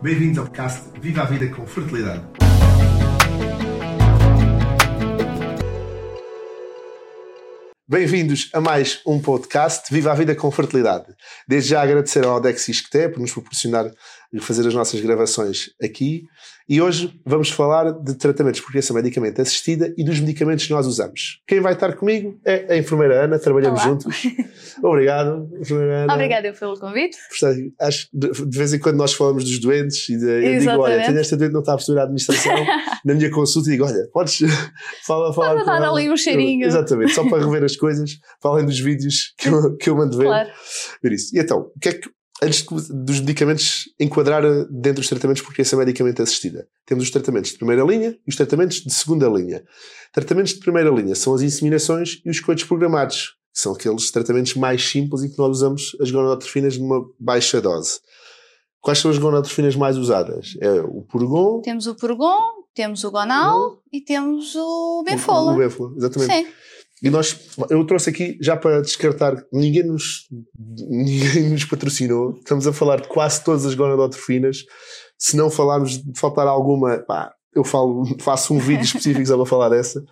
Bem-vindos ao podcast Viva a Vida com Fertilidade. Bem-vindos a mais um podcast Viva a Vida com Fertilidade. Desde já agradecer ao Odex Isqueté por nos proporcionar fazer as nossas gravações aqui e hoje vamos falar de tratamentos por criação medicamente assistida e dos medicamentos que nós usamos. Quem vai estar comigo é a enfermeira Ana, trabalhamos Olá. juntos. Obrigado, enfermeira Ana. Obrigada pelo convite. Portanto, acho que de vez em quando nós falamos dos doentes e de, eu digo, olha, tenho esta doente não está a perceber a administração, na minha consulta e digo, olha, podes fala, falar Vamos com dar ali um cheirinho. Exatamente, só para rever as coisas, para além dos vídeos que eu, que eu mando ver, Claro. ver isso. E então, o que é que, antes dos medicamentos, enquadrar dentro dos tratamentos por criação medicamente assistida? Temos os tratamentos de primeira linha e os tratamentos de segunda linha. Tratamentos de primeira linha são as inseminações e os coitos programados, que são aqueles tratamentos mais simples e que nós usamos as gonadotrofinas numa baixa dose. Quais são as gonadotrofinas mais usadas? É o Purgon, Temos o Purgon, temos o Gonal e temos o Benfola. o, o Benfola, exatamente. Sim. E nós, eu trouxe aqui, já para descartar, ninguém nos, ninguém nos patrocinou. Estamos a falar de quase todas as gonadotrofinas. Se não falarmos faltar alguma, pá, eu falo, faço um vídeo específico só para falar dessa.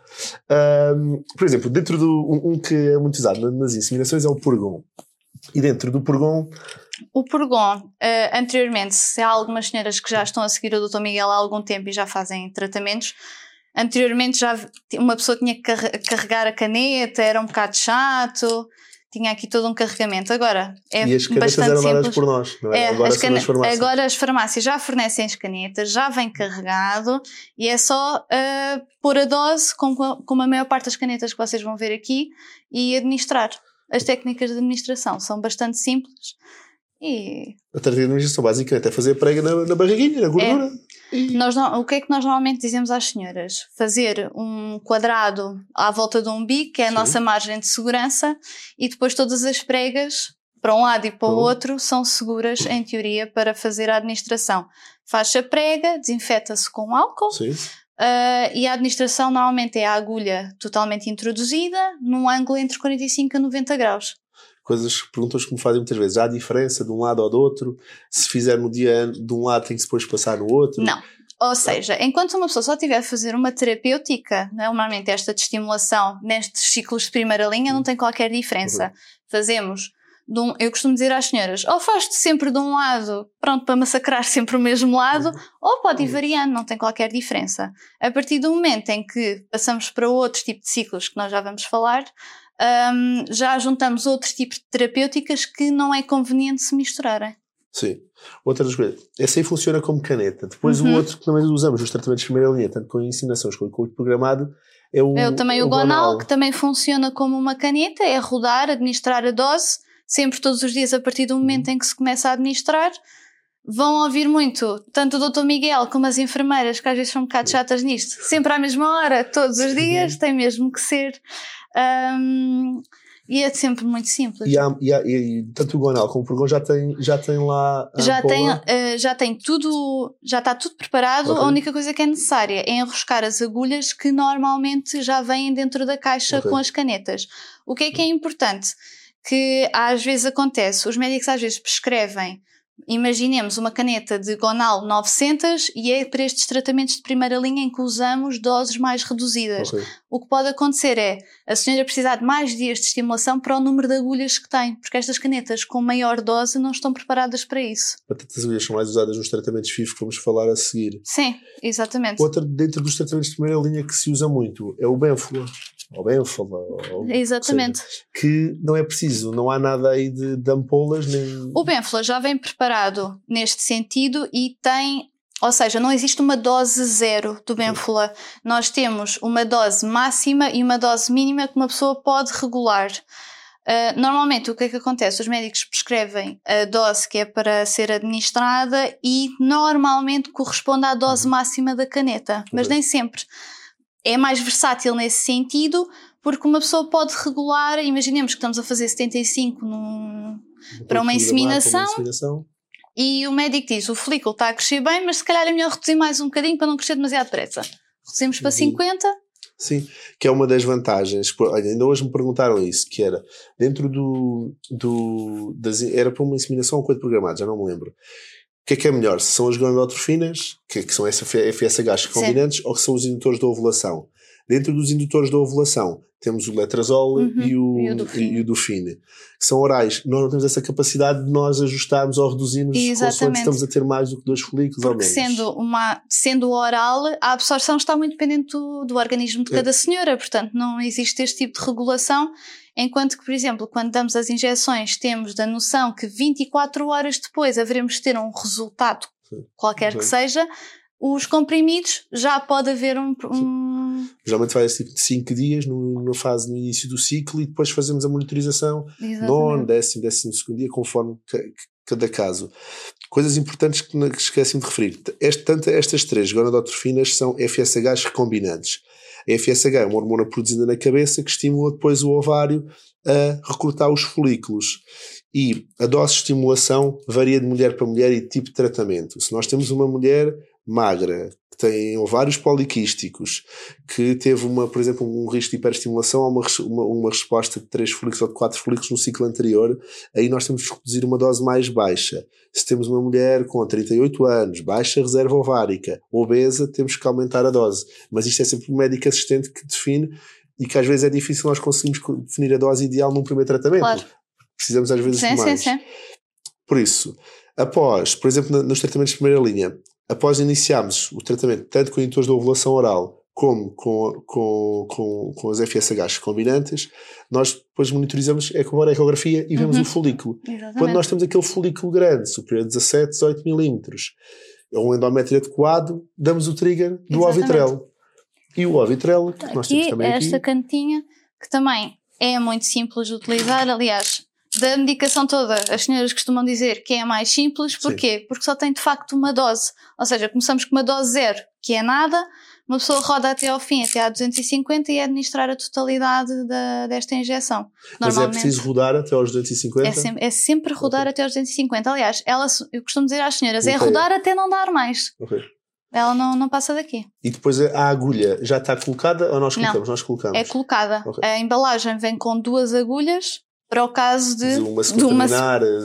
Ahm, por exemplo, dentro do, um, um que é muito usado na- nas inseminações é o Purgon. E dentro do Purgon, O Purgon, eh, anteriormente, se há algumas senhoras que já estão a seguir o Dr. Miguel há algum tempo e já fazem tratamentos, anteriormente já uma pessoa tinha que carre- carregar a caneta, era um bocado chato, tinha aqui todo um carregamento. Agora é e as canetas bastante eram dadas por nós, não é? É, Agora as farmácias. agora as farmácias já fornecem as canetas, já vem carregado e é só ah, pôr a dose, como, como a maior parte das canetas que vocês vão ver aqui, e administrar. As técnicas de administração são bastante simples e A técnica de administração basicamente é fazer prega na, na barriguinha, na gordura. Nós o que é que nós normalmente dizemos às senhoras? Fazer um quadrado à volta do umbigo, que é a Sim. nossa margem de segurança, e depois todas as pregas, para um lado e para o outro, são seguras, em teoria, para fazer a administração. Faz a prega, desinfeta-se com álcool, ah, e a administração normalmente é a agulha totalmente introduzida, num ângulo entre 45 a 90 graus. Coisas, perguntas que me fazem muitas vezes. Há diferença de um lado ou do outro? Se fizer no dia de um lado, tem que depois passar no outro? Não. Ou seja, enquanto uma pessoa só estiver a fazer uma terapêutica, né, normalmente esta de estimulação nestes ciclos de primeira linha não tem qualquer diferença. Fazemos, de um- eu costumo dizer às senhoras, ou faz-te sempre de um lado, pronto, para massacrar sempre o mesmo lado, ou pode ir Uhum. variando, não tem qualquer diferença. A partir do momento em que passamos para outros tipos de ciclos que nós já vamos falar, hum, já juntamos outros tipos de terapêuticas que não é conveniente se misturarem. Sim. Outra das coisas. Esse aí funciona como caneta. Depois Uhum. o outro que também usamos nos tratamentos de primeira linha, tanto com ensinações como com o programado, é o. Eu também o Gonal, que também funciona como uma caneta, é rodar, administrar a dose, sempre todos os dias a partir do momento em que se começa a administrar. Vão ouvir muito, tanto o Dr. Miguel como as enfermeiras, que às vezes são um bocado chatas nisto, sempre à mesma hora, todos os dias, tem mesmo que ser. Ahm, e é sempre muito simples. E, há, e, há, e, tanto o Gonal como o Purgon já tem, já tem lá. já tem, ampola. eh, já tem tudo, já está tudo preparado. Ok. A única coisa que é necessária é enroscar as agulhas que normalmente já vêm dentro da caixa Ok. com as canetas. O que é que é importante? Que às vezes acontece, os médicos às vezes prescrevem, imaginemos uma caneta de Gonal 900 e é para estes tratamentos de primeira linha em que usamos doses mais reduzidas. Ok. O que pode acontecer é a senhora precisar de mais dias de estimulação para o número de agulhas que tem, porque estas canetas com maior dose não estão preparadas para isso. As agulhas são mais usadas nos tratamentos FIV que vamos falar a seguir. Sim, exatamente. Outra dentro dos tratamentos de primeira linha que se usa muito é o Benfola. Ou Benfola. Ou, Exatamente. seja, que não é preciso, não há nada aí de, de ampolas nem. O Benfla já vem preparado neste sentido e tem, ou seja, não existe uma dose zero do Benfla. Nós temos uma dose máxima e uma dose mínima que uma pessoa pode regular. Uh, normalmente o que é que acontece? Os médicos prescrevem a dose que é para ser administrada e normalmente corresponde à dose máxima da caneta, mas nem sempre. É mais versátil nesse sentido, porque uma pessoa pode regular, imaginemos que estamos a fazer 75 num, para uma inseminação. inseminação. e o médico diz: o folículo está a crescer bem, mas se calhar é melhor reduzir mais um bocadinho para não crescer demasiado depressa. Reduzimos para Uhum. 50, Sim, que é uma das vantagens. Olha, ainda hoje me perguntaram isso, que era dentro do. do das, era para uma inseminação ou coisa programada, já não me lembro. Que é que é melhor? Se são as gonadotrofinas, que, que são FSHs recombinantes, ou que são os indutores da ovulação? Dentro dos indutores da ovulação, temos o letrazol uhum. e, o, e, o e que são orais. Nós não temos essa capacidade de nós ajustarmos ou reduzirmos consoante estamos a ter mais do que dois folículos Porque ou menos. Sendo, uma, sendo oral, a absorção está muito dependente do, do organismo de é. cada é. senhora, portanto não existe este tipo de regulação. Enquanto que, por exemplo, quando damos as injeções, temos da noção que 24 horas depois haveremos de ter um resultado, qualquer que seja, os comprimidos já pode haver um. um... Geralmente vai tipo de 5 dias na fase no início do ciclo e depois fazemos a monitorização nono, décimo, décimo segundo dia, conforme cada caso. Coisas importantes que, que esqueci de referir. Este, tanto estas três gonadotrofinas são FSHs recombinantes. A FSH é uma hormona produzida na cabeça que estimula depois o ovário a recrutar os folículos. E a dose de estimulação varia de mulher para mulher e de tipo de tratamento. Se nós temos uma mulher magra, que tem ovários poliquísticos, que teve, uma, por exemplo, um risco de hiperestimulação a uma, uma, uma, resposta de 3 folículos ou de 4 folículos no ciclo anterior, aí nós temos que reduzir uma dose mais baixa. Se temos uma mulher com 38 anos, baixa reserva ovárica, obesa, temos que aumentar a dose. Mas isto é sempre o médico assistente que define e que às vezes é difícil nós conseguirmos definir a dose ideal num primeiro tratamento. Claro. Precisamos às vezes sim, de mais. Sim, sim. Por isso, após, por exemplo, nos tratamentos de primeira linha, após iniciarmos o tratamento tanto com indutores de ovulação oral como com, com, com, com as FSHs combinantes, nós depois monitorizamos é com a ecografia e vemos uhum. o folículo. Exatamente. Quando nós temos aquele folículo grande, superior a 17, 18 milímetros, é um endométrio adequado, damos o trigger do ovitrel. E o ovitrel, que nós temos também esta aqui. cantinha, que também é muito simples de utilizar, aliás, da medicação toda, as senhoras costumam dizer que é mais simples, porquê? Sim. Porque só tem de facto uma dose. Ou seja, começamos com uma dose zero, que é nada, uma pessoa roda até ao fim, até a 250 e é administrar a totalidade da, desta injeção. Mas é preciso rodar até aos 250? É sempre, é sempre rodar okay. até aos 250. Aliás, ela, eu costumo dizer às senhoras, é okay. é rodar até não dar mais. Okay. Ela não, não passa daqui. E depois a agulha já está colocada ou nós colocamos? Não, nós colocamos. É colocada. A embalagem vem com duas agulhas para o caso de, de uma se de uma...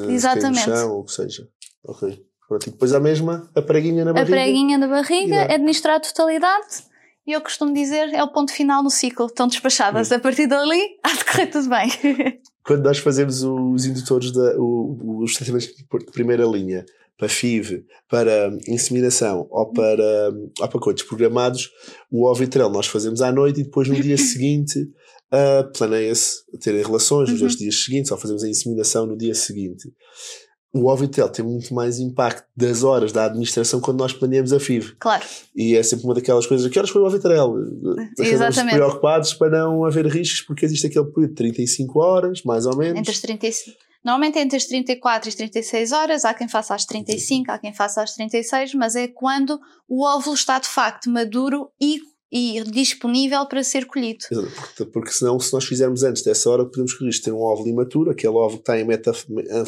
exatamente. no chão, ou o que seja. Ok. Pronto, e depois a mesma, a preguinha na barriga. A preguinha na barriga, é administrar a totalidade e eu costumo dizer é o ponto final no ciclo. Estão despachadas. Sim. A partir dali, há de correr tudo bem. Quando nós fazemos os indutores, da, os tratamentos de primeira linha, para FIV, para inseminação ou para, ou para coitos programados, o ovitrel nós fazemos à noite e depois no dia seguinte uh, planeia-se terem relações nos uhum. dois dias seguintes ou fazemos a inseminação no dia seguinte. O Ovitel tem muito mais impacto das horas da administração quando nós planeamos a FIV. Claro. E é sempre uma daquelas coisas. Que horas foi o Ovitel? Exatamente. preocupados para não haver riscos, porque existe aquele período de 35 horas, mais ou menos. Entre as 35. Normalmente é entre as 34 e as 36 horas, há quem faça às 35, há quem faça às 36, mas é quando o óvulo está de facto maduro e e disponível para ser colhido. Porque, porque senão, se nós fizermos antes dessa hora, podemos correr ter um óvulo imaturo, aquele óvulo que está em meta,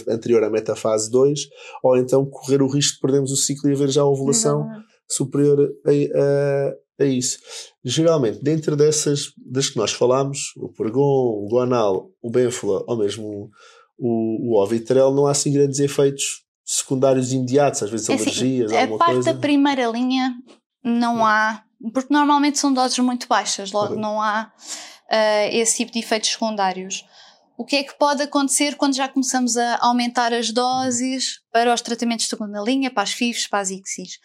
anterior à metafase 2, ou então correr o risco de perdermos o ciclo e haver já a ovulação Exatamente. superior a, a, a, isso. Geralmente, dentro dessas, das que nós falámos, o pergon, o guanal, o benfula, ou mesmo o, o ovitrel, não há assim grandes efeitos secundários imediatos, às vezes é assim, alergias, a alguma parte coisa. da primeira linha não há porque normalmente são doses muito baixas, logo não há uh, esse tipo de efeitos secundários. O que é que pode acontecer quando já começamos a aumentar as doses para os tratamentos de segunda linha, para as FIVs, para as ICSIs?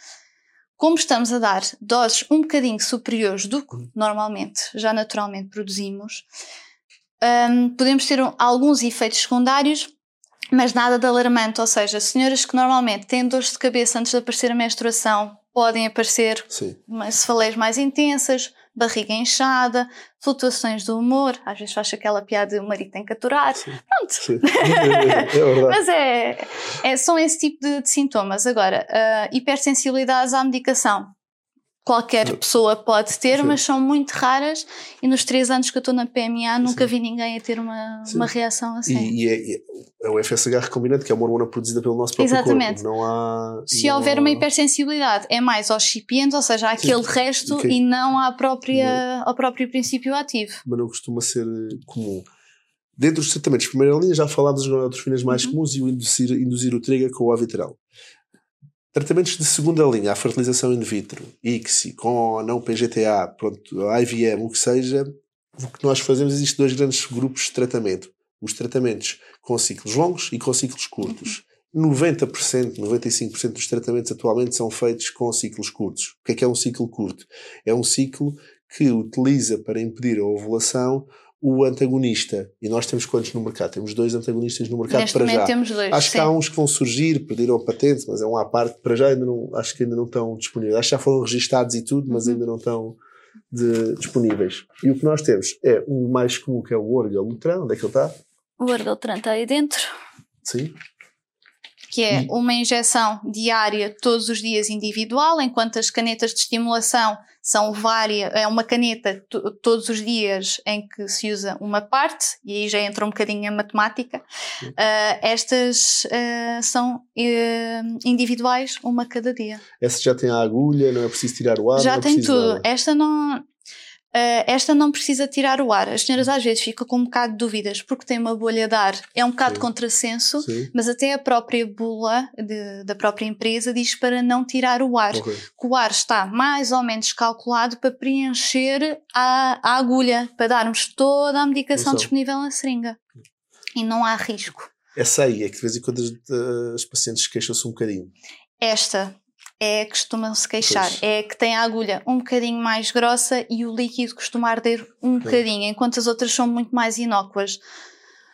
Como estamos a dar doses um bocadinho superiores do que uhum. normalmente, já naturalmente produzimos, um, podemos ter um, alguns efeitos secundários, mas nada de alarmante. Ou seja, senhoras que normalmente têm dores de cabeça antes de aparecer a menstruação, podem aparecer cefaleias mais intensas, barriga inchada, flutuações do humor, às vezes faz aquela piada de o marido tem que aturar. Sim. Pronto. Sim. É, Mas é, é, são esse tipo de, de sintomas. Agora, uh, hipersensibilidades à medicação qualquer pessoa pode ter, Sim. mas são muito raras e nos três anos que eu estou na PMA nunca Sim. vi ninguém a ter uma, uma reação assim. E, e, é, é, o FSH recombinante, que é uma hormona produzida pelo nosso próprio Exatamente. corpo. Não há, Se não houver há... uma hipersensibilidade, é mais aos excipientes, ou seja, aquele resto okay. e não à própria, ao próprio princípio ativo. Mas não costuma ser comum. Dentro dos tratamentos de primeira linha já falámos das gonadotrofinas mais uhum. comuns e o induzir, induzir o trigger com o avitral. Tratamentos de segunda linha, a fertilização in vitro, ICSI, com ou não PGTA, pronto, IVM, o que seja, o que nós fazemos, existem dois grandes grupos de tratamento. Os tratamentos com ciclos longos e com ciclos curtos. 90%, 95% dos tratamentos atualmente são feitos com ciclos curtos. O que é que é um ciclo curto? É um ciclo que utiliza para impedir a ovulação o antagonista. E nós temos quantos no mercado? Temos dois antagonistas no mercado Neste para já. temos dois. Acho sim. que há uns que vão surgir, perderam a patente, mas é um à parte. Para já ainda não, acho que ainda não estão disponíveis. Acho que já foram registados e tudo, mas Uhum. ainda não estão de- disponíveis. E o que nós temos é o mais comum, que é o orgalutrão. Onde é que ele está? O Argaltran está aí dentro, Sim. Que é E- uma injeção diária todos os dias individual, enquanto as canetas de estimulação são várias, é uma caneta to- todos os dias em que se usa uma parte, e aí já entra um bocadinho a matemática. Ah, estas ah, são eh, individuais, uma cada dia. Essa já tem a agulha, não é preciso tirar o ar. Já é tem tudo. nada. Esta não. Eh, esta não precisa tirar o ar. As senhoras às vezes ficam com um bocado de dúvidas porque tem uma bolha de ar. É um bocado Sim. contrassenso, Sim. mas até a própria bula de- da própria empresa diz para não tirar o ar. Ok. Que o ar está mais ou menos calculado para preencher a, a agulha, para darmos toda a medicação disponível na seringa. E não há risco. Essa aí é que de vez em quando as, as pacientes queixam-se um bocadinho. Esta é a que costumam-se queixar. Pois. É que tem a agulha um bocadinho mais grossa e o líquido costuma arder um bocadinho, enquanto as outras são muito mais inócuas.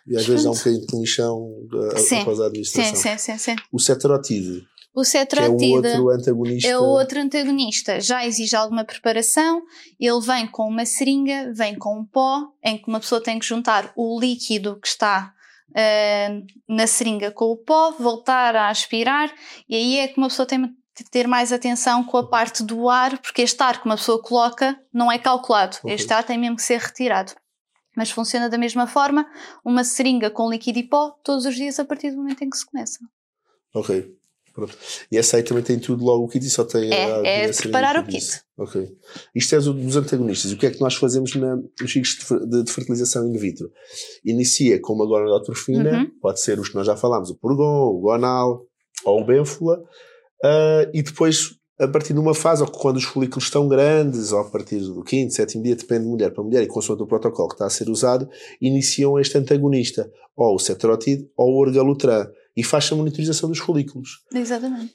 E às vezes há um bocadinho de uh, Sim. após a Sim, administração. sim, sim, sim. O ceterotide, O que é o outro antagonista. é o outro antagonista. Já exige alguma preparação. Ele vem com uma seringa, vem com um pó, em que uma pessoa tem que juntar o líquido que está ah, na seringa com o pó, voltar a aspirar, e aí é que uma pessoa tem ter mais atenção com a parte do ar, porque este ar que uma pessoa coloca não é calculado. Ok. Este ar tem mesmo que ser retirado. Mas funciona da mesma forma, uma seringa com líquido e pó, todos os dias a partir do momento em que se começa. Ok. Pronto. E essa aí também tem tudo logo o kit e só tem É, a, a é agulha preparar o kit. Ok. Isto é dos antagonistas. O que é que nós fazemos na, nos ciclos de, de- fertilização in vitro? Inicia com uma gonadotrofina, Uhum. pode ser os que nós já falámos, o Purgon, o Gonal ou o Bénfula, ah, e depois, a partir de uma fase, ou quando os folículos estão grandes, ou a partir do quinto, sétimo dia, depende de mulher para mulher, e consoante o protocolo que está a ser usado, iniciam este antagonista, ou o ceterotide, ou o orgalutran, e faz a monitorização dos folículos. Exatamente.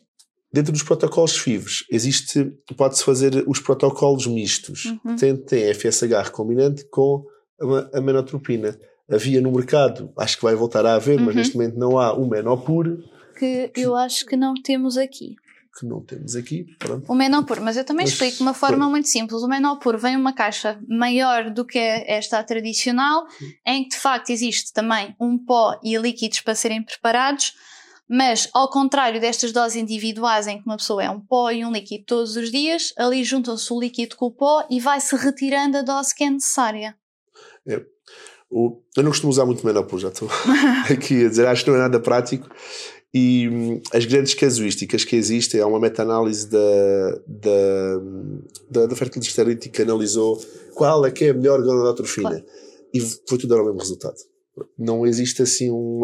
Dentro dos protocolos FIVs, existe, pode-se fazer os protocolos mistos. Uhum. Tem, tem FSH recombinante com a, a menotropina. Havia no mercado, acho que vai voltar a haver, mas Uhum. neste momento não há o menopur, Que eu acho que não temos aqui. que não temos aqui. Pronto. O Menopur, mas eu também Mas, explico de uma forma muito simples. O Menopur vem uma caixa maior do que esta tradicional, em que de facto existe também um pó e líquidos para serem preparados, mas ao contrário destas doses individuais em que uma pessoa é um pó e um líquido todos os dias, ali juntam-se o líquido com o pó e vai-se retirando a dose que é necessária. O- eu não costumo usar muito menopur, já estou aqui a dizer, acho que não é nada prático. E hum, as grandes casuísticas que existem, há uma meta-análise da, da, da, da fertilidade que analisou qual é que é a melhor gonadotrofina. Claro. E foi tudo ao mesmo resultado. Não existe assim um.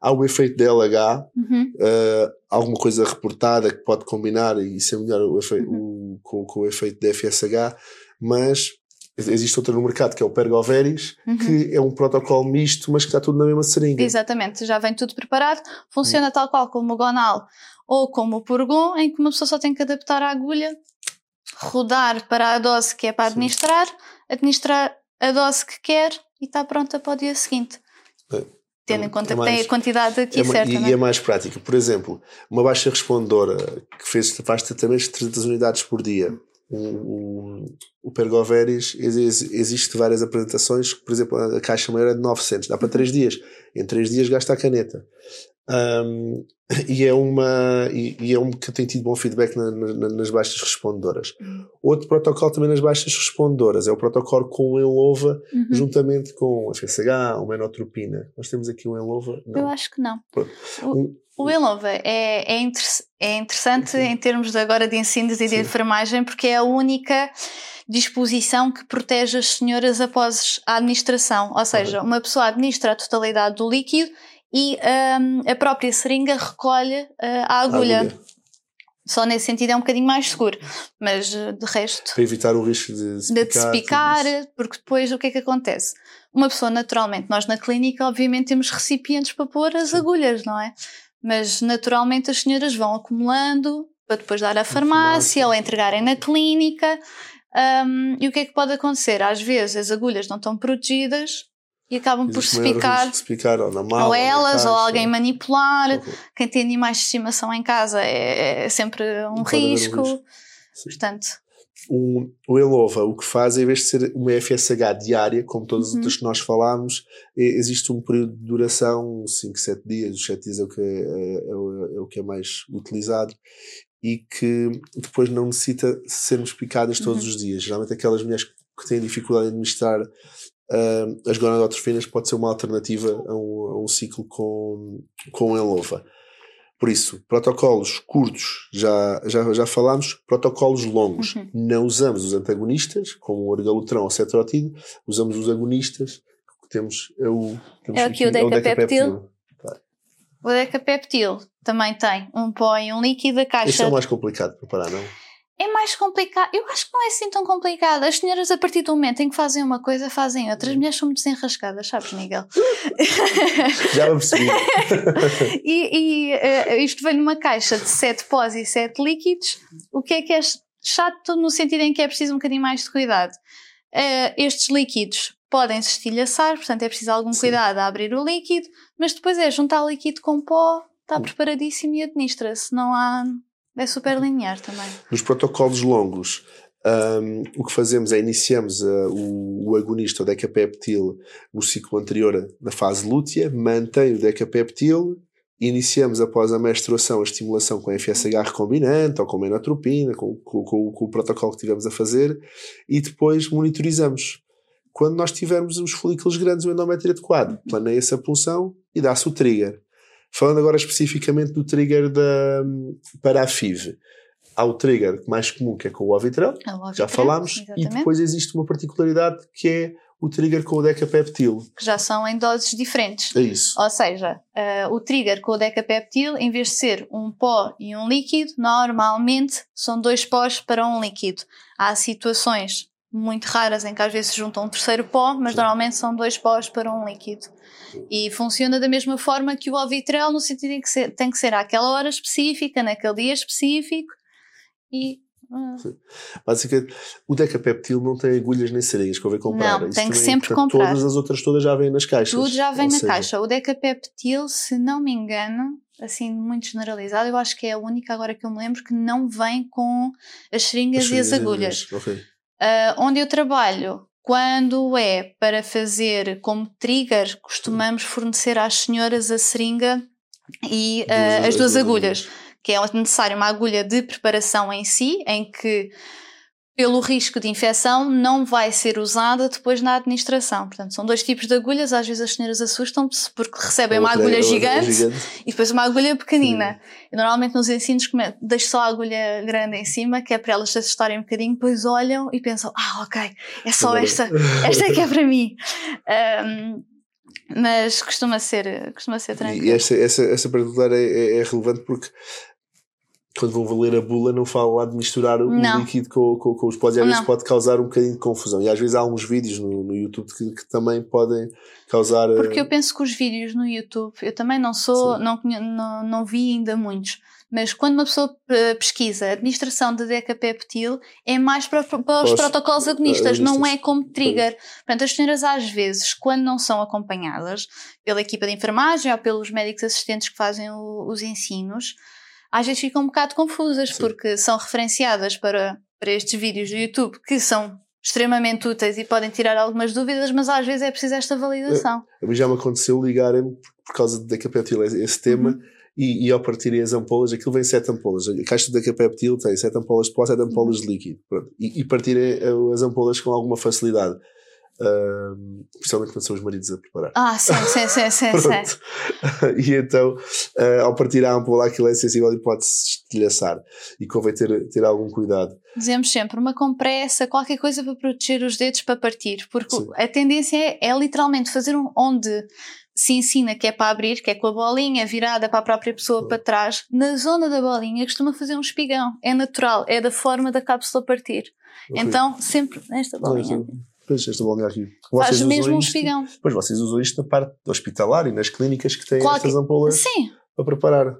Há o efeito DLH, Uhum. uh, alguma coisa reportada que pode combinar e ser melhor o efe- Uhum. o- com, com o efeito da FSH, mas existe outra no mercado que é o Pergoveris, Uhum. que é um protocolo misto, mas que está tudo na mesma seringa. Exatamente, já vem tudo preparado, funciona tal qual como o Gonal ou como o Purgon, em que uma pessoa só tem que adaptar a agulha, rodar para a dose que é para Sim. administrar, administrar a dose que quer e está pronta para o dia seguinte. É. Tendo É em conta é que tem mais- a quantidade aqui É certa, e, e é? é mais prática. Por exemplo, uma baixa respondora que fez, faz tratamentos de 300 unidades por dia. O, o, ex- existe várias apresentações, por exemplo, a caixa maior é de 900, dá para 3 dias. Em 3 dias gasta a caneta. Ahm, e é uma e, e é um que tem tido bom feedback na- na- nas baixas respondedoras. Outro protocolo também nas baixas respondedoras é o protocolo com o Enlova, Uhum. juntamente com o FSH, o Menotropina. Nós temos aqui o Enlova. Não. Eu acho que não. Um- o Enlova é, é, interess- é interessante Sim. em termos de agora de ensinos e de enfermagem porque é a única disposição que protege as senhoras após a administração. Ou seja, uma pessoa administra a totalidade do líquido e hum, a própria seringa recolhe uh, a agulha. Só nesse sentido é um bocadinho mais seguro, mas eh, de resto. Para evitar o risco de se de picar. se picar, porque depois o que é que acontece? Uma pessoa, naturalmente, nós na clínica, obviamente, temos recipientes para pôr as Sim. agulhas, não é? Mas naturalmente as senhoras vão acumulando para depois dar à farmácia, ou entregarem na clínica. Hum, e o que é que pode acontecer? Às vezes as agulhas não estão protegidas e acabam por Existe se picar, se picar ou na mala, ou elas, ou caixa. alguém manipular. Quem tem animais de estimação em casa é, é sempre um um risco. risco. Portanto, Um, o Elova, o que faz, em vez de ser uma FSH diária, como todas as Uhum. outras que nós falámos, é- existe um período de duração, 5, 7 dias, os 7 dias é o, que é, é o- é o que é mais utilizado, e que depois não necessita sermos picadas todos Uhum. os dias. Geralmente aquelas mulheres que têm dificuldade em administrar ah, as gonadotrofinas pode ser uma alternativa a um, a um ciclo com, com Elova. Por isso, protocolos curtos, já, já, já falámos, protocolos longos. Uhum. Não usamos os antagonistas, como o orgalutrão ou cetrotide, usamos os agonistas, que temos é o, temos É aqui o decapeptil. o decapeptil também tem um pó e um líquido, a Este caixa é o mais complicado de preparar, não? É mais complicado. Eu acho que não é assim tão complicado. As senhoras, a partir do momento em que fazem uma coisa, fazem outra. As mulheres são muito desenrascadas, sabes, Miguel? Já me percebi. e e, eh, isto vem numa caixa de 7 pós e 7 líquidos. O que é que é chato no sentido em que é preciso um bocadinho mais de cuidado? Eh, estes líquidos podem se estilhaçar, portanto é preciso algum Sim. cuidado a abrir o líquido, mas depois é juntar o líquido com pó, está preparadíssimo e administra-se. Não há. É super linear também. Nos protocolos longos, hum, o que fazemos é iniciamos ah, o, o agonista, o decapeptil, no ciclo anterior, na fase lútea, mantém o decapeptil, iniciamos após a menstruação a estimulação com FSH recombinante ou com menotropina, com, com, com- com o protocolo que tivemos a fazer, e depois monitorizamos. Quando nós tivermos os folículos grandes, o endométrio adequado, planeia-se a punção e dá-se o trigger. Falando agora especificamente do trigger da, para a FIV, há o trigger mais comum que é com o Ovitrel, É já falámos, e exatamente. depois existe uma particularidade que é o trigger com o decapeptil. que já são em doses diferentes. É isso. Ou seja, eh, o trigger com o decapeptil, em vez de ser um pó e um líquido, normalmente são dois pós para um líquido. Há situações muito raras em que às vezes se junta um terceiro pó, mas Sim. normalmente são dois pós para um líquido. E funciona da mesma forma que o Ovitrel, no sentido em que se- tem que ser àquela hora específica, naquele dia específico, e ah, Basicamente, o decapeptil não tem agulhas nem seringas, convém comprar. Não, Isso tem que também, sempre portanto, comprar. Todas as outras todas já vêm nas caixas. Tudo já vem Ou na seja, caixa. O decapeptil, se não me engano, assim muito generalizado, eu acho que é a única agora que eu me lembro que não vem com as seringas, as e as seringas agulhas. Ok. Ah, onde eu trabalho, quando é para fazer como trigger, costumamos fornecer às senhoras a seringa e ah, Duas- as duas agulhas, que é necessário uma agulha de preparação em si, em que pelo risco de infecção não vai ser usada depois na administração. Portanto, são dois tipos de agulhas, às vezes as senhoras assustam-se porque recebem uma agulha outra gigante e depois uma agulha pequenina. E normalmente nos ensinos deixo só a agulha grande em cima, que é para elas se assustarem um bocadinho, depois olham e pensam, ah, ok, é só esta, esta é que é para mim. Ahm, mas costuma ser, costuma ser tranquilo. E essa, essa, essa particular é, é- é relevante porque quando vão ler a bula não falam lá de misturar o Não. líquido com, com, com os podes e às vezes Não. pode causar um bocadinho de confusão. E às vezes há uns vídeos no, no YouTube que, que também podem causar. eh, Porque eu penso que os vídeos no YouTube, eu também não sou, não, não, não vi ainda muitos, mas quando uma pessoa eh, pesquisa administração de decapeptil, é mais para, para os protocolos agonistas, não é como trigger. Portanto, as senhoras às vezes, quando não são acompanhadas pela equipa de enfermagem ou pelos médicos assistentes que fazem o- os ensinos, às vezes ficam um bocado confusas, Sim. porque são referenciadas para, para estes vídeos do YouTube que são extremamente úteis e podem tirar algumas dúvidas, mas às vezes é preciso esta validação. A mim já me aconteceu ligarem-me por causa de decapeptil, esse tema, Uhum. e, e ao partirem as ampolas, aquilo vem sete ampolas. A caixa de decapeptil tem sete ampolas de pó, sete ampolas de líquido. Pronto. E, e partirem eh, as ampolas com alguma facilidade. Ahm, principalmente quando são os maridos a preparar. Ah, sim, sim, sim, sim, sim. E então, ah, ao partir a ampola, aquilo é sensível e pode-se estilhaçar. E convém ter, ter algum cuidado. Dizemos sempre uma compressa, qualquer coisa para proteger os dedos para partir, porque Sim. a tendência é, é literalmente fazer um onde se ensina que é para abrir, que é com a bolinha virada para a própria pessoa para trás, na zona da bolinha costuma fazer um espigão. É natural, é da forma da cápsula partir. Então, sempre nesta bolinha. Pois, esta bolinha aqui. Faz mesmo um espigão. Pois vocês usam isto na parte hospitalar e nas clínicas que têm Qualquer... estas ampolas Sim. para preparar.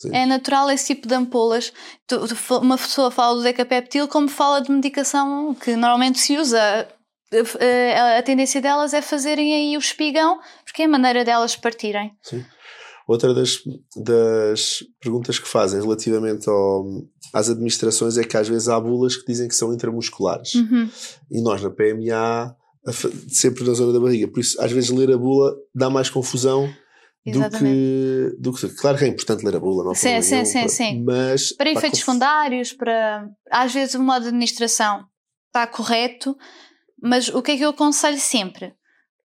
Sim. É natural esse tipo de ampolas. Uma pessoa fala do decapeptil como fala de medicação que normalmente se usa a tendência delas é fazerem aí o espigão, porque é a maneira delas partirem. Sim. Outra das, das perguntas que fazem relativamente ao, às administrações é que às vezes há bulas que dizem que são intramusculares. Uhum. E nós na PMA, sempre na zona da barriga. Por isso, às vezes, ler a bula dá mais confusão do que, do que. Claro que é importante ler a bula, não Sim, sim, sim, sim. Mas. Para efeitos conf... secundários, para. Às vezes o modo de administração está correto, mas o que é que eu aconselho sempre?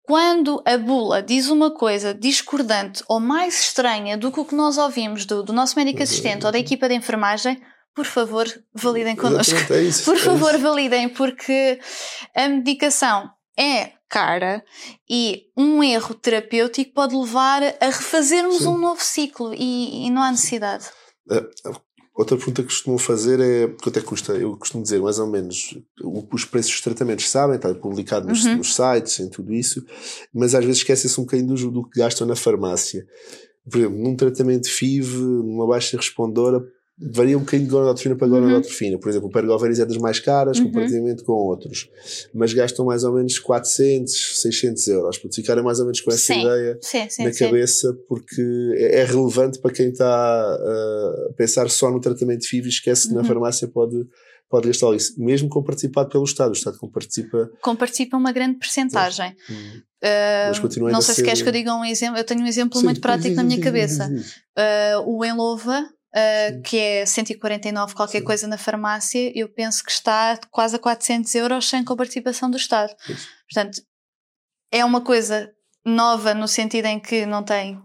Quando a bula diz uma coisa discordante ou mais estranha do que o que nós ouvimos do, do nosso médico assistente ou da equipa de enfermagem, por favor, validem connosco. É isso, por é favor, validem, porque a medicação é cara e um erro terapêutico pode levar a refazermos Sim. um novo ciclo e, e não há necessidade. Outra pergunta que costumo fazer é quanto é que custa? Eu costumo dizer mais ou menos os preços dos tratamentos, sabem, está publicado nos, uhum. nos sites, em tudo isso, mas às vezes esquecem-se um bocadinho do, do que gastam na farmácia. Por exemplo, num tratamento FIV, numa baixa respondora, varia um bocadinho de gonadotrofina para gonadotrofina. Uhum. Por exemplo, o pergoveris é das mais caras uhum. comparativamente com outros, mas gastam mais ou menos 400, 600 euros. Para ficarem mais ou menos com essa sim. ideia sim, sim, na cabeça, porque é, é relevante para quem está uh, a pensar só no tratamento FIV e esquece que na uhum. farmácia pode pode gastar isso, mesmo com participado pelo Estado. O Estado com participa. Com participa uma grande percentagem. Uh, Mas continua não sei se queres que eu diga um exemplo. Eu tenho um exemplo Sim, muito prático na minha cabeça. Uh, o Enlova uh, que é 149 qualquer Sim. coisa na farmácia, eu penso que está quase a 400 euros sem participação do Estado. Isso. Portanto, é uma coisa nova no sentido em que não tem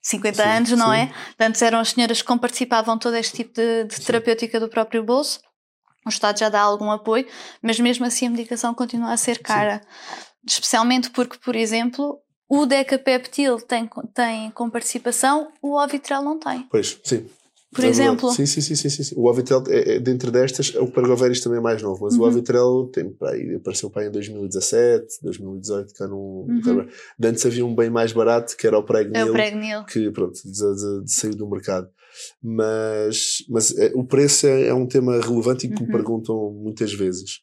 50 sim, anos, não sim. é? Antes eram as senhoras que participavam todo este tipo de, de terapêutica do próprio bolso. O Estado já dá algum apoio, mas mesmo assim a medicação continua a ser cara. Sim. Especialmente porque, por exemplo, o decapeptil tem, tem com participação, o Ovitrel não tem. Pois, sim. Por é exemplo. Sim, sim, sim, sim, sim. O Ovitrel, é, é, dentre destas, o Pergoveris também é mais novo, mas uhum. o Ovitrel tem, pá, apareceu para em 2017, 2018, cá no. Uhum. Antes havia um bem mais barato que era o Pregnil. É o Pregnil. Que, pronto, de, de, de saiu do mercado. Mas, mas é, o preço é, é, um tema relevante e que uhum. me perguntam muitas vezes.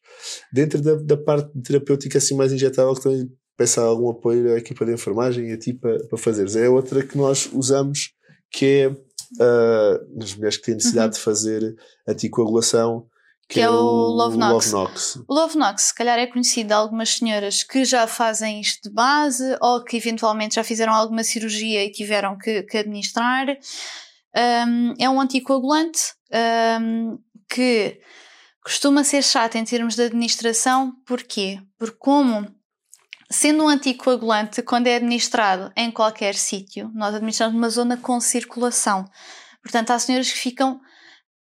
Dentro da, da parte terapêutica assim mais injetável, que também peça algum apoio à equipa de enfermagem e a ti para, para fazeres. É outra que nós usamos, que é uh, nas mulheres que têm necessidade uhum. de fazer anticoagulação, que, que é, é, o Love. Love Nox. O Love se calhar, é conhecido de algumas senhoras que já fazem isto de base ou que eventualmente já fizeram alguma cirurgia e tiveram que, que administrar. Um, é um anticoagulante um, que costuma ser chato em termos de administração. Porquê? Porque, como Sendo um anticoagulante, quando é administrado em qualquer sítio, nós administramos numa zona com circulação. Portanto, há senhoras que ficam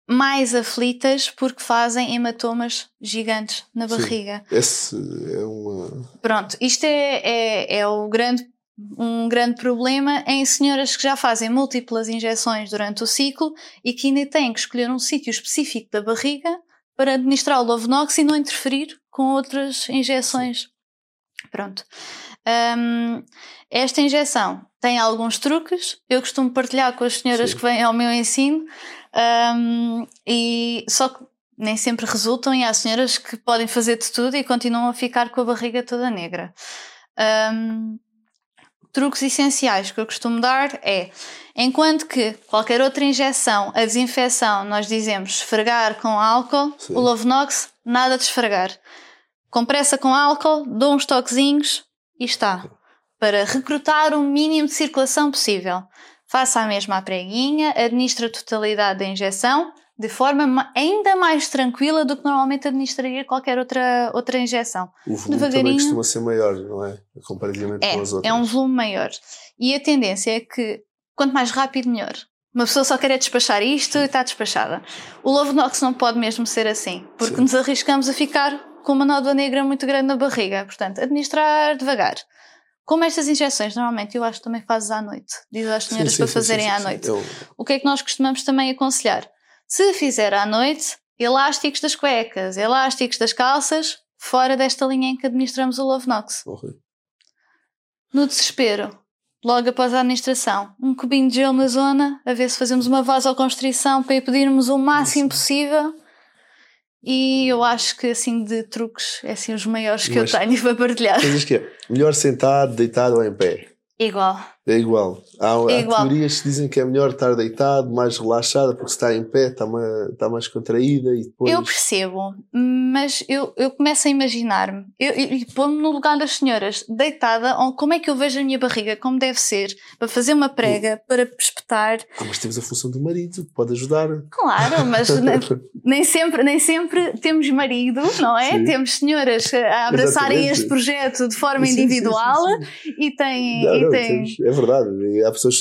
mais aflitas porque fazem hematomas gigantes na barriga. Sim, esse é uma. Pronto, isto é, é, é o grande, um grande problema em senhoras que já fazem múltiplas injeções durante o ciclo e que ainda têm que escolher um sítio específico da barriga para administrar o Lovenox e não interferir com outras injeções. Pronto. Um, esta injeção tem alguns truques, eu costumo partilhar com as senhoras Sim. que vêm ao meu ensino, um, e só que nem sempre resultam, e há senhoras que podem fazer de tudo e continuam a ficar com a barriga toda negra. Um, truques essenciais que eu costumo dar é, enquanto que qualquer outra injeção, a desinfecção, nós dizemos esfregar com álcool, Sim. o Lovenox, nada de esfregar compressa com álcool, dou uns toquezinhos e está. Para recrutar o mínimo de circulação possível. Faça a mesma preguinha, administra a totalidade da injeção de forma ainda mais tranquila do que normalmente administraria qualquer outra, outra injeção. O volume Devagarinho, costuma ser maior, não é? Comparativamente é, com as outras. É um volume maior. E a tendência é que quanto mais rápido, melhor. Uma pessoa só quer despachar isto e está despachada. O Lovenox não pode mesmo ser assim, porque Sim. nos arriscamos a ficar com uma nódoa negra muito grande na barriga. Portanto, administrar devagar. como estas injeções, normalmente eu acho que também fazes à noite, diz às senhoras sim, sim, para sim, fazerem à noite. Eu... O que é que nós costumamos também aconselhar? Se fizer à noite, elásticos das cuecas, elásticos das calças, fora desta linha em que administramos o Love Nox. Okay. No desespero, logo após a administração, um cubinho de gelo na zona, a ver se fazemos uma vasoconstrição para impedirmos o máximo Isso. possível. E eu acho que assim de truques, é assim os maiores que Mas, eu tenho para partilhar. Mas que é melhor sentado, deitado ou em pé? Igual. É igual. Há, é há igual. teorias que dizem que é melhor estar deitado, mais relaxada, porque se está em pé está mais, está mais contraída e depois. Eu percebo, mas eu, eu começo a imaginar-me e pôr-me no lugar das senhoras, deitada, como é que eu vejo a minha barriga, como deve ser, para fazer uma prega, para espetar. Ah, mas temos a função do marido, que pode ajudar. Claro, mas nem, sempre, nem sempre temos marido, não é? Sim. Temos senhoras a abraçarem Exatamente. este projeto de forma sim, individual sim, e têm. Não, e não, têm... Temos, é verdade. Há pessoas.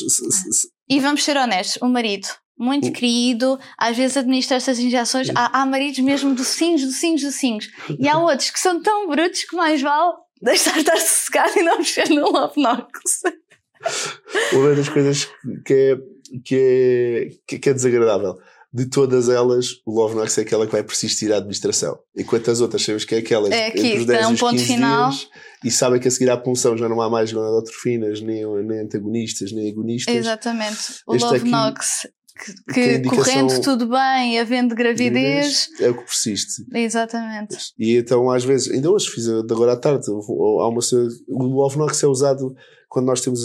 E vamos ser honestos, o marido muito querido, às vezes administra estas injeções. Há, há maridos mesmo docinhos, docinhos, docinhos. E há outros que são tão brutos que mais vale deixar estar sossegado e não mexer no Love Nox. Uma das coisas que é, que é, que é desagradável de todas elas, o Love Nox é aquela que vai persistir à administração. Enquanto as outras sabemos que é aquela é aqui, entre os 10 é e os 15 final. dias e sabem que a seguir à punção já não há mais gonadotrofinas, nem, nem antagonistas, nem agonistas. Exatamente. O este Love aqui, Nox, que, que, correndo tudo bem, havendo gravidez. É o que persiste. Exatamente. E então, às vezes, ainda hoje fiz de agora à tarde, há uma, o Love Nox é usado quando nós temos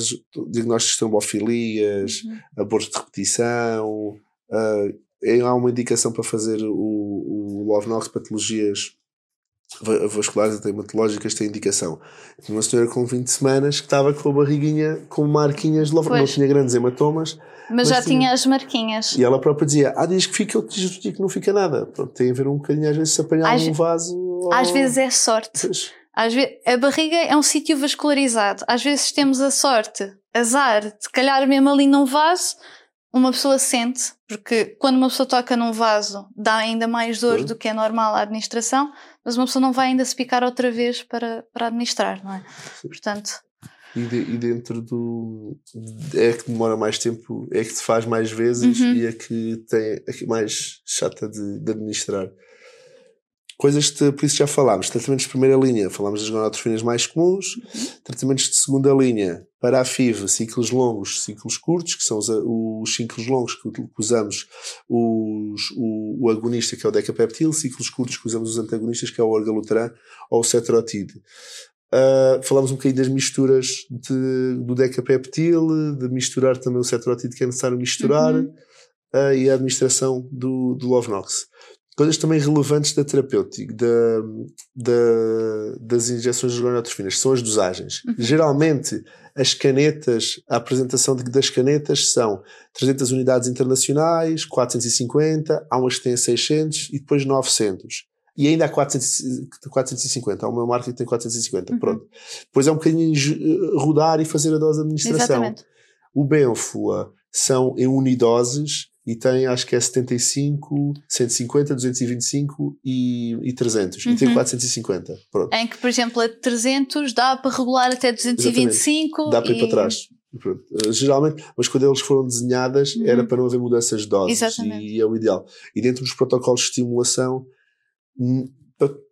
diagnósticos de trombofilias, uhum. aborto de repetição. Uh, há uma indicação para fazer o, o Love Nox patologias vasculares e hematológicas tem indicação. Tinha uma senhora com 20 semanas que estava com a barriguinha com marquinhas de Love Não tinha grandes hematomas. Mas, mas já tinha, tinha as marquinhas. E ela própria dizia: há dias que fica, outros dias que não fica nada. Pronto, tem a ver um bocadinho, às vezes, se apanhar às, um vaso. Às ou... vezes é sorte. Pois. Às vezes, a barriga é um sítio vascularizado. Às vezes temos a sorte, azar, de calhar mesmo ali num vaso, uma pessoa sente, porque quando uma pessoa toca num vaso dá ainda mais dor do que é normal a administração, mas uma pessoa não vai ainda se picar outra vez para, para administrar, não é? Portanto. E, de, e, dentro do. É que demora mais tempo, é que se faz mais vezes uhum. e é que tem é que mais chata de, de administrar. Coisas que, por isso já falámos. Tratamentos de primeira linha, falámos das gonadotrofinas mais comuns. Uhum. Tratamentos de segunda linha, para a FIV, ciclos longos, ciclos curtos, que são os, os ciclos longos que usamos os, o, o, agonista, que é o decapeptil, ciclos curtos que usamos os antagonistas, que é o orgalutran ou o cetrotide. Uh, falamos um bocadinho das misturas de, do decapeptil, de misturar também o cetrotide que é necessário misturar, uhum. uh, e a administração do, do Lovenox coisas também relevantes da terapêutica, da, da, das injeções de gonadotrofinas, são as dosagens. Uhum. Geralmente, as canetas, a apresentação de, das canetas são 300 unidades internacionais, 450, há umas que têm 600 e depois 900. E ainda há 400, 450. Há uma marca que tem 450. Uhum. Pronto. Depois é um bocadinho rodar e fazer a dose de administração. Exatamente. O Benfua são em unidoses e tem acho que é 75, 150, 225 e, e 300 uhum. e tem 450 pronto. em que por exemplo a 300 dá para regular até 225 Exatamente. dá para ir para trás Pronto. Eh, geralmente, mas quando eles foram desenhadas uhum. era para não haver mudanças de doses Exatamente. e é o ideal e dentro dos protocolos de estimulação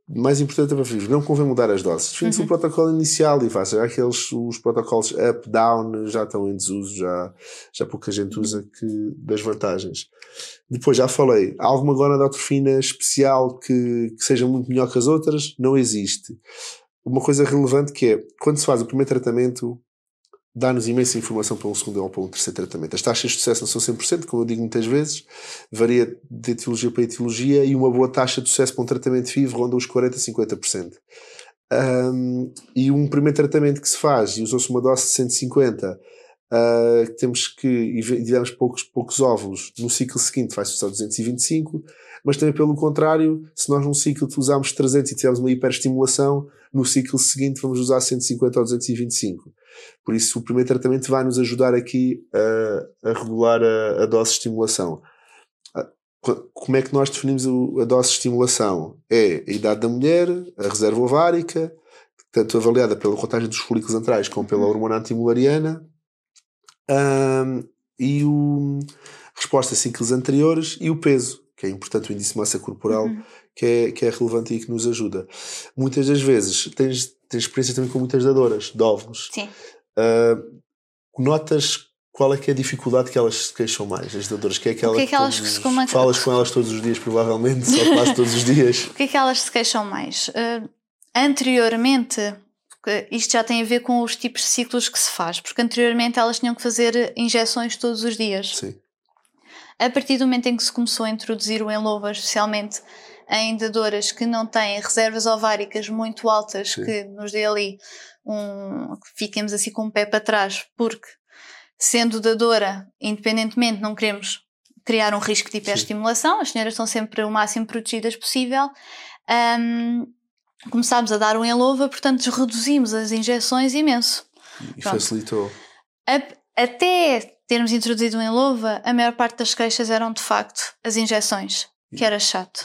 mais importante é para filhos, não convém mudar as doses. Define-se uhum. o protocolo inicial e faz. Aqueles, os protocolos up, down já estão em desuso, já, já pouca gente usa que, das vantagens. Depois, já falei, há alguma gonadotrofina especial que, que seja muito melhor que as outras? Não existe. Uma coisa relevante que é, quando se faz o primeiro tratamento, dá-nos imensa informação para um segundo ou para um terceiro tratamento. As taxas de sucesso não são 100%, como eu digo muitas vezes, varia de etiologia para etiologia e uma boa taxa de sucesso para um tratamento FIV ronda os 40% a 50%. Um, e um primeiro tratamento que se faz, e usou-se uma dose de 150, uh, temos que, e tivemos poucos, poucos óvulos, no ciclo seguinte vai-se usar 225, mas também pelo contrário, se nós num ciclo utilizarmos 300 e tivermos uma hiperestimulação, no ciclo seguinte vamos usar 150 ou 225. Por isso, o primeiro tratamento vai nos ajudar aqui a, a regular a, a, dose de estimulação. Como é que nós definimos a dose de estimulação? É a idade da mulher, a reserva ovárica, tanto avaliada pela contagem dos folículos antrais como pela hormona antimulariana. Um, e o resposta a ciclos anteriores e o peso, que é importante, o índice de massa corporal, uhum. Que, é, que é relevante e que nos ajuda. Muitas das vezes tens, tens experiência também com muitas dadoras de óvulos. Sim. Uh, notas qual é que é a dificuldade que elas se queixam mais, as dadoras? Que é aquela o que é que, elas todos, costumam... falas com elas todos os dias, provavelmente, só quase todos os dias. O que é que elas se queixam mais? Uh, anteriormente, isto já tem a ver com os tipos de ciclos que se faz, porque anteriormente elas tinham que fazer injeções todos os dias. Sim. A partir do momento em que se começou a introduzir o enlova, especialmente em dadoras que não têm reservas ováricas muito altas, Sim. que nos dê ali um. fiquemos assim com um pé para trás, porque sendo dadora, independentemente, não queremos criar um risco de hiperestimulação, as senhoras estão sempre o máximo protegidas possível. Um, começámos a dar um enlova, portanto reduzimos as injeções imenso. E Pronto. facilitou. A, até termos introduzido um enlova, a maior parte das queixas eram de facto as injeções, que era chato.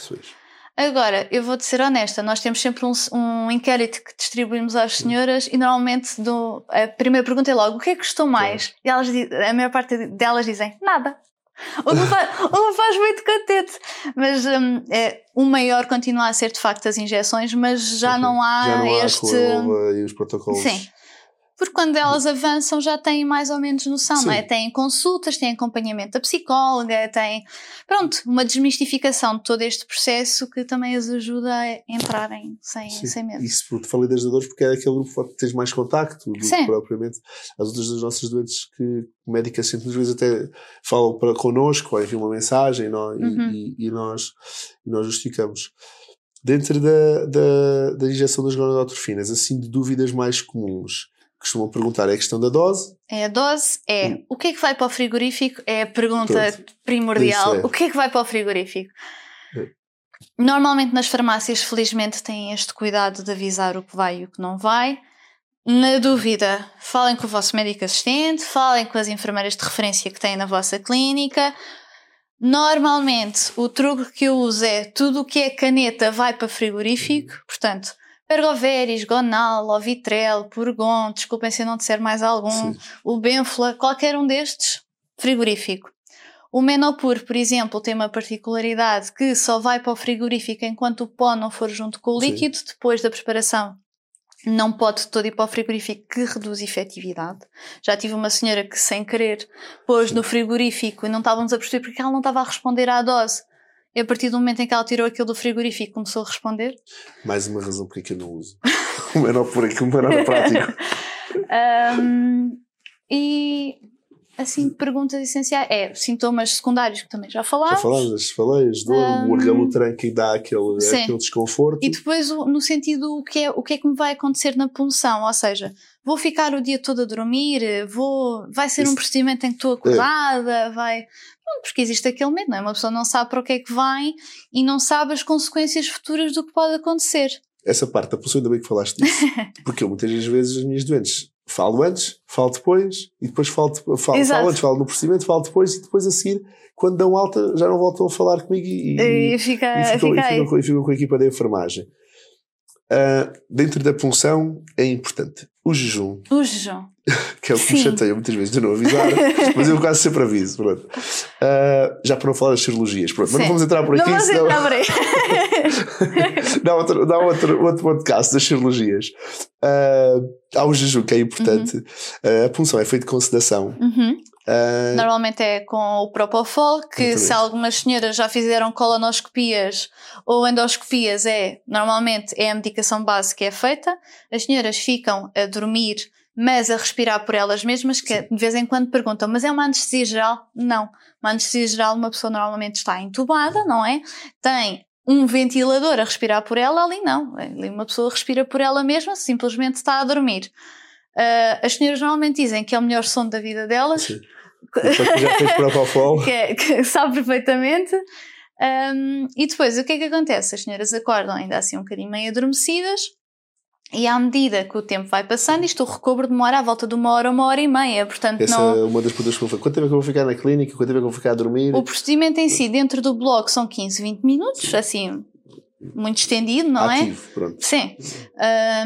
Agora, eu vou-te ser honesta, nós temos sempre um, um inquérito que distribuímos às senhoras e normalmente do, a primeira pergunta é logo o que é que custou mais? E elas, a maior parte delas dizem nada. O me faz, o me faz muito contente. Mas um, é, o maior continua a ser de facto as injeções, mas já, não, há já não há este. e os protocolos. Sim. Porque quando elas avançam já têm mais ou menos noção, Sim. não é? Têm consultas, têm acompanhamento da psicóloga, têm, pronto, uma desmistificação de todo este processo que também as ajuda a entrarem sem, sem medo. Isso porque falei das dores porque é aquele grupo que tens mais contacto do Sim. que propriamente as outras das nossas doentes que médicas muitas vezes até falam para connosco ou enviam uma mensagem não, uhum. e, e, nós, e nós justificamos. Dentro da, da, da injeção das gonadotrofinas, assim, de dúvidas mais comuns, costumam perguntar é a questão da dose. É a dose, é hum. o que é que vai para o frigorífico? É a pergunta primordial. É. O que é que vai para o frigorífico? É. Normalmente nas farmácias, felizmente, têm este cuidado de avisar o que vai e o que não vai. Na dúvida, falem com o vosso médico assistente, falem com as enfermeiras de referência que têm na vossa clínica. Normalmente, o truque que eu uso é tudo o que é caneta vai para frigorífico, portanto, Ergoveris, Gonal, Ovitrel, Purgon, desculpem se eu não disser mais algum, Sim. o Benfla, qualquer um destes, frigorífico. O Menopur, por exemplo, tem uma particularidade que só vai para o frigorífico enquanto o pó não for junto com o líquido, Sim. depois da preparação. Não pode todo ir para o frigorífico, que reduz efetividade. Já tive uma senhora que, sem querer, pôs Sim. no frigorífico e não estávamos a perceber porque ela não estava a responder à dose. E a partir do momento em que ela tirou aquilo do frigorífico começou a responder. Mais uma razão porque é que eu não uso. o menor por aqui, o menor prático. um, e assim, perguntas essenciais. É, sintomas secundários que também já falámos. Já falámos, as faleias, dor, um, o orgalutran que dá aquele, aquele desconforto. E depois, no sentido, o que, é, o que é que me vai acontecer na punção? Ou seja, vou ficar o dia todo a dormir, vou, vai ser Isso. um procedimento em que estou acordada, é. vai porque existe aquele medo, não é? Uma pessoa não sabe para o que é que vai e não sabe as consequências futuras do que pode acontecer. Essa parte da pulsão, ainda bem que falaste disso. porque eu muitas vezes as minhas doentes falo antes, falo depois e depois falo, falo, falo antes, falo no procedimento, falo depois e depois a seguir, quando dão alta, já não voltam a falar comigo e, e, e, fica, e, ficam, fica e, ficam, e ficam com a equipa da enfermagem. Uh, dentro da punção é importante o jejum. O jejum. que é o que Sim. me chateia muitas vezes de não avisar, mas eu quase sempre aviso. Pronto. Uh, já para não falar das cirurgias, pronto. mas não vamos entrar por aqui. Não vamos entrar por aí. dá, outro, dá outro, outro podcast das cirurgias. Uh, há o jejum que é importante. Uhum. Uh, a punção é feita com sedação. Uhum. Uh, Normalmente é com o Propofol, que se algumas senhoras já fizeram colonoscopias ou endoscopias, é normalmente é a medicação base que é feita. As senhoras ficam a dormir, mas a respirar por elas mesmas, que Sim. de vez em quando perguntam, mas é uma anestesia geral? Não. Uma anestesia geral, uma pessoa normalmente está entubada, não é? Tem um ventilador a respirar por ela, ali não. Ali uma pessoa respira por ela mesma, simplesmente está a dormir. Uh, as senhoras normalmente dizem que é o melhor som da vida delas. Sim. Já fez propofol. que, é, que sabe perfeitamente. Um, e depois, o que é que acontece? As senhoras acordam ainda assim um bocadinho meio adormecidas e à medida que o tempo vai passando, isto o recobro demora à volta de uma hora, uma hora e meia. Portanto, Essa não... é uma das perguntas que eu Quanto tempo é que eu vou ficar na clínica? Quanto tempo é que eu vou ficar a dormir? O procedimento em si, dentro do bloco, são 15, 20 minutos, assim, muito estendido, não Ativo, é? pronto. Sim.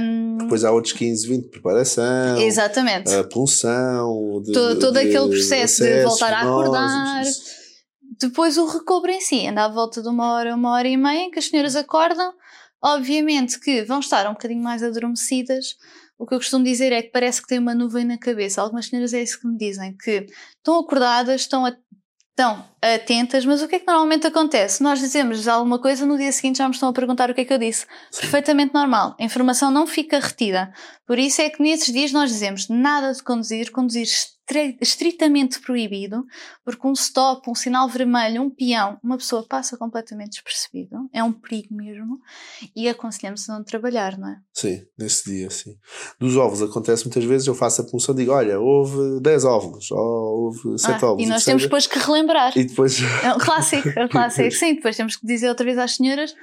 Um, Depois há outros 15, 20 de preparação, exatamente. a punção, de, todo, todo de aquele processo de acessos, voltar a acordar. Depois o recobro em si, anda à volta de uma hora, uma hora e meia, que as senhoras acordam. Obviamente que vão estar um bocadinho mais adormecidas. O que eu costumo dizer é que parece que tem uma nuvem na cabeça. Algumas senhoras é isso que me dizem, que estão acordadas, estão, a- estão atentas, mas o que é que normalmente acontece? Nós dizemos alguma coisa, no dia seguinte já me estão a perguntar o que é que eu disse. Perfeitamente normal. A informação não fica retida. Por isso é que nesses dias nós dizemos nada de conduzir, conduzir estritamente proibido, porque um stop, um sinal vermelho, um peão, uma pessoa passa completamente despercebido, é um perigo mesmo, e aconselhamos a não trabalhar, não é? Sim, nesse dia, sim. Dos ovos acontece muitas vezes, eu faço a punção e digo, olha, houve 10 óvulos, ou houve 7 Ah, ovos. e nós temos depois que relembrar. E depois... É um clássico, é um clássico. Sim, depois temos que dizer outra vez às senhoras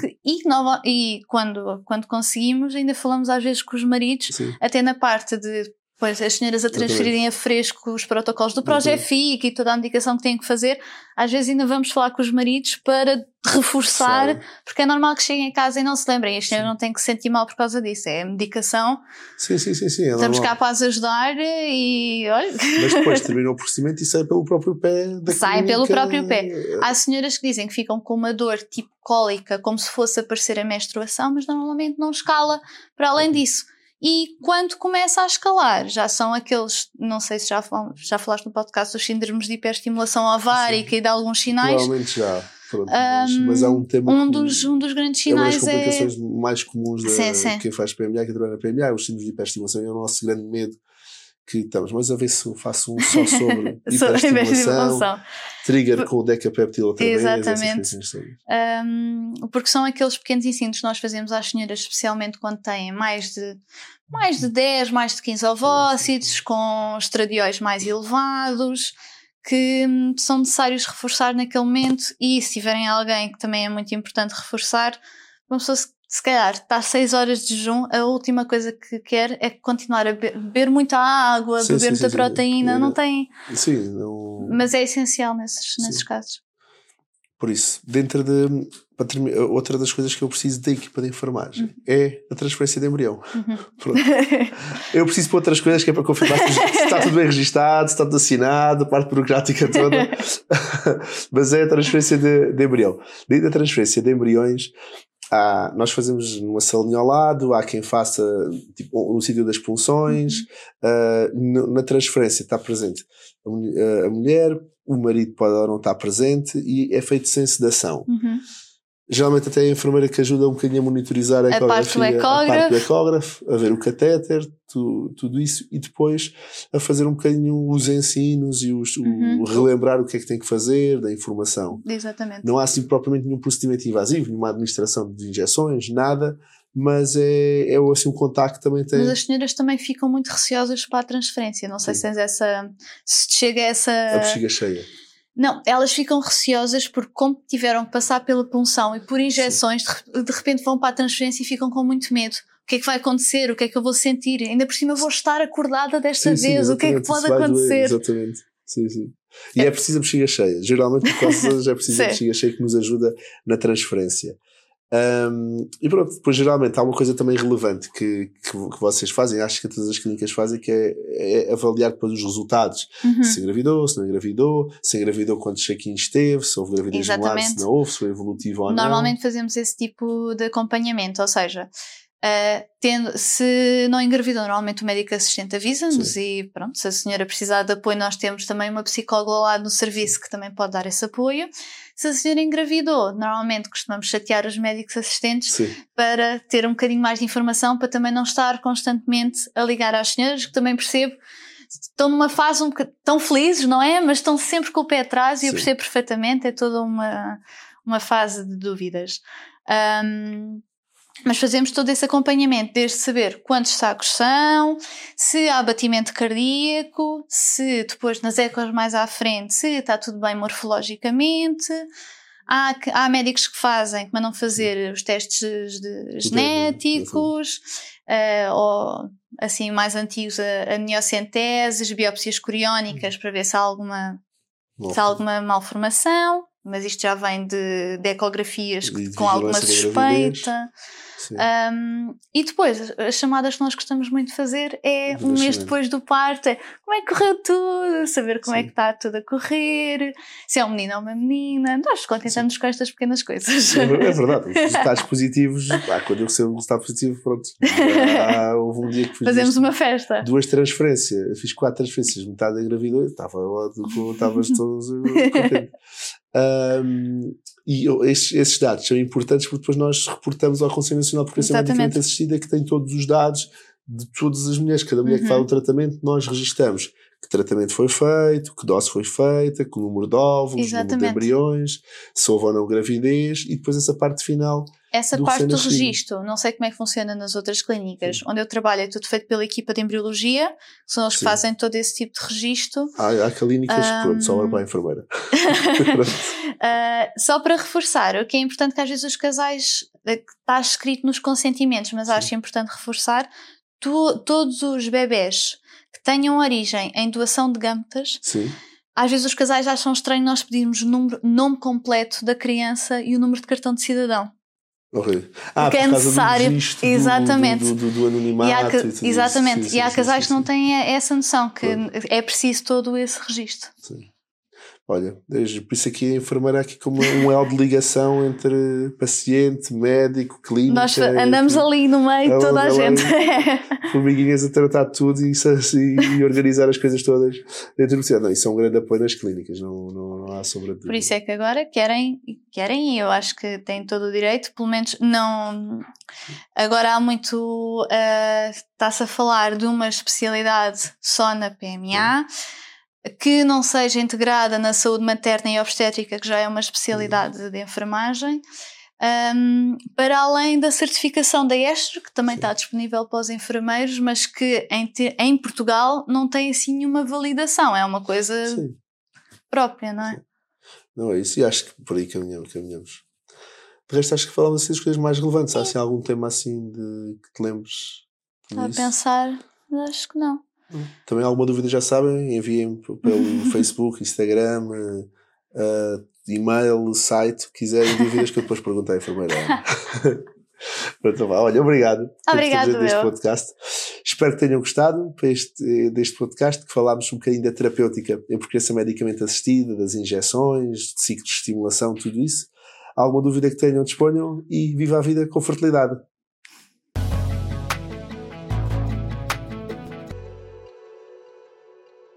que, e, nova, e quando, quando conseguimos, ainda falamos às vezes com os maridos, sim. até na parte de pois, as senhoras a transferirem a fresco os protocolos do ProGFIC e toda a medicação que têm que fazer, às vezes ainda vamos falar com os maridos para reforçar, Sabe? porque é normal que cheguem a casa e não se lembrem, as senhoras não têm que se sentir mal por causa disso, é a medicação, Sim, sim, sim, sim. É estamos normal. cá para as ajudar e olha. Mas depois termina o procedimento e sai pelo próprio pé da Sai clínica. pelo próprio pé. Há senhoras que dizem que ficam com uma dor tipo cólica, como se fosse aparecer a menstruação, mas normalmente não escala para além disso. E quando começa a escalar, já são aqueles, não sei se já, já falaste no podcast dos síndromes de hiperestimulação ovárica e de alguns sinais. Provavelmente já. Pronto, mas, Um, mas há um tema Um dos, um dos grandes é uma das sinais é. complicações mais comuns Sim, sim. quem faz PMA, que trabalha na PMA, os síndromes de hiperestimulação, é o nosso grande medo que estamos. Mas a ver se eu faço um só sobre hiperestimulação, trigger com o decapeptil outra essas Exatamente. Um, porque são aqueles pequenos ensinos que nós fazemos às senhoras, especialmente quando têm mais de, mais de 10, mais de 15 ovócitos, com estradióis mais elevados, que hum, são necessários reforçar naquele momento. E se tiverem alguém que também é muito importante reforçar, uma pessoa se, se calhar está 6 horas de jejum, a última coisa que quer é continuar a be- beber muita água, Sim, beber sim, muita sim, proteína, não tem. Sim, não... Mas é essencial nesses, nesses casos. Por isso, dentro de. Outra das coisas que eu preciso da equipa de enfermagem é a transferência de embrião. Uhum. Eu preciso para outras coisas que é para confirmar se está tudo bem registado, se está tudo assinado, a parte burocrática toda. Mas é a transferência de, de embrião. Dentro da transferência de embriões, há, nós fazemos numa salinha ao lado, há quem faça tipo, no sítio das punções. ah, no- na transferência está presente a, mu- a mulher, o marido pode ou não estar presente e é feito sem sedação. Uhum. Geralmente até a enfermeira que ajuda um bocadinho a monitorizar a, A parte do ecografia, a parte do ecógrafo. a ver o catéter, tu- tudo isso, e depois a fazer um bocadinho os ensinos e os, o- Uhum. relembrar o que é que tem que fazer, da informação. Exatamente. Não há assim propriamente nenhum procedimento invasivo, nenhuma administração de injeções, nada, mas é, é assim um contacto que também tem. Mas as senhoras também ficam muito receosas para a transferência. Não sei Sim. se tens essa. Se chega a essa. A bexiga cheia. Não, elas ficam receosas porque, como tiveram que passar pela punção e por injeções, de de repente vão para a transferência e ficam com muito medo. O que é que vai acontecer? O que é que eu vou sentir? Ainda por cima vou estar acordada desta Sim, sim, vez. o que é que pode vai doer, acontecer? exatamente. Sim, sim. E é preciso a bexiga cheia. Geralmente, por causa é preciso a Sim. bexiga cheia que nos ajuda na transferência. Um, e pronto, depois geralmente há uma coisa também relevante que, que, que vocês fazem, acho que todas as clínicas fazem, que é, é avaliar depois os resultados. Uhum. Se engravidou, se não engravidou, se engravidou quantos check-ins teve, se houve gravidez no ar, se não houve, se foi evolutivo ou não. Normalmente fazemos esse tipo de acompanhamento, ou seja, ah, tendo, se não engravidou, normalmente o médico assistente avisa-nos e pronto, se a senhora precisar de apoio, nós temos também uma psicóloga lado no serviço que também pode dar esse apoio. Se a senhora engravidou, normalmente costumamos chatear os médicos assistentes Sim, para ter um bocadinho mais de informação, para também não estar constantemente a ligar às senhoras, que também percebo. Estão numa fase um bocadinho, tão felizes, não é? Mas estão sempre com o pé atrás e eu Sim. percebo perfeitamente, é toda uma, uma fase de dúvidas. Ahm, mas fazemos todo esse acompanhamento, desde saber quantos sacos são, se há batimento cardíaco, se depois nas ecos mais à frente, se está tudo bem morfologicamente. Há, que- há médicos que fazem, que mandam fazer os testes de- genéticos, eh, ou assim mais antigos, a, a biópsias coriónicas, para ver se há alguma, Bom, se há alguma malformação. mas isto já vem de, de ecografias E de com alguma suspeita. Um, e depois, as chamadas que nós gostamos muito de fazer é um mês depois do parto, é como é que correu tudo, saber como é Sim. que está tudo a correr, se é um menino ou uma menina. Nós contentamos com estas pequenas coisas. É é verdade, os resultados positivos, pá, quando eu recebo um resultado positivo, pronto. Já houve um dia que fiz Fazemos duas, uma festa. duas transferências, eu fiz quatro transferências, metade engravidou, estava lá, estavas todos Ahm, e esses, esses dados são importantes porque depois nós reportamos ao Conselho Nacional de Proteção. Medicamente Assistida que tem todos os dados de todas as mulheres, cada mulher que Uhum. faz o tratamento, nós registramos que tratamento foi feito, que dose foi feita, que número de óvulos, número de Exatamente. embriões, se houve ou não gravidez e depois essa parte final Essa do parte do registro, não sei como é que funciona nas outras clínicas. Onde eu trabalho é tudo feito pela equipa de embriologia, que são eles que Sim. fazem todo esse tipo de registro. Há, há clínicas que pronto, Ahm. para a enfermeira. Uh, só para reforçar, o que é importante que às vezes os casais, eh, está escrito nos consentimentos, mas acho importante reforçar, tu- todos os bebés que tenham origem em doação de gametas, Sim. às vezes os casais acham estranho nós pedirmos o número, nome completo da criança e o número de cartão de cidadão. Horrível. Ah, Porque é por causa necessário- do Exatamente. Do, do, do anonimato. E há, exatamente, Sim, sim, e há casais sim, que não têm essa noção, que é preciso todo esse registro. Sim. Olha, por isso aqui a enfermeira aqui como um elo de ligação entre paciente, médico, clínica. Nós andamos ali no meio, toda a gente. formiguinhas a tratar de tudo e, isso- e, organizar as coisas todas dentro do centro. Não, isso é um grande apoio nas clínicas, não, não, não há sobre Por isso é que agora querem, querem e eu acho que têm todo o direito, pelo menos não. Agora há muito. ah, Está-se a falar de uma especialidade só na PMA, que não seja integrada na saúde materna e obstétrica, que já é uma especialidade de enfermagem. ahm, para além da certificação da ESTRO, que também Sim. está disponível para os enfermeiros, mas que em, te- em Portugal não tem assim nenhuma validação, é uma coisa Sim, própria, não é? não é isso. E acho que por aí caminhamos. caminhamos. De resto, acho que falamos assim das coisas mais relevantes. Há assim, algum tema assim de que te lembres? Estava a pensar, acho que não. Também alguma dúvida já sabem, enviem pelo Facebook, Instagram, eh, e-mail, site, quiserem dúvidas que eu depois pergunto à enfermeira. Pronto, vá. Olha, obrigado por Obrigado, deste eu. podcast. Espero que tenham gostado este, eh, deste podcast, que falámos um bocadinho da terapêutica em procriação medicamente assistida, das injeções, de ciclos de estimulação, tudo isso. Alguma dúvida que tenham, disponham e viva a vida com fertilidade.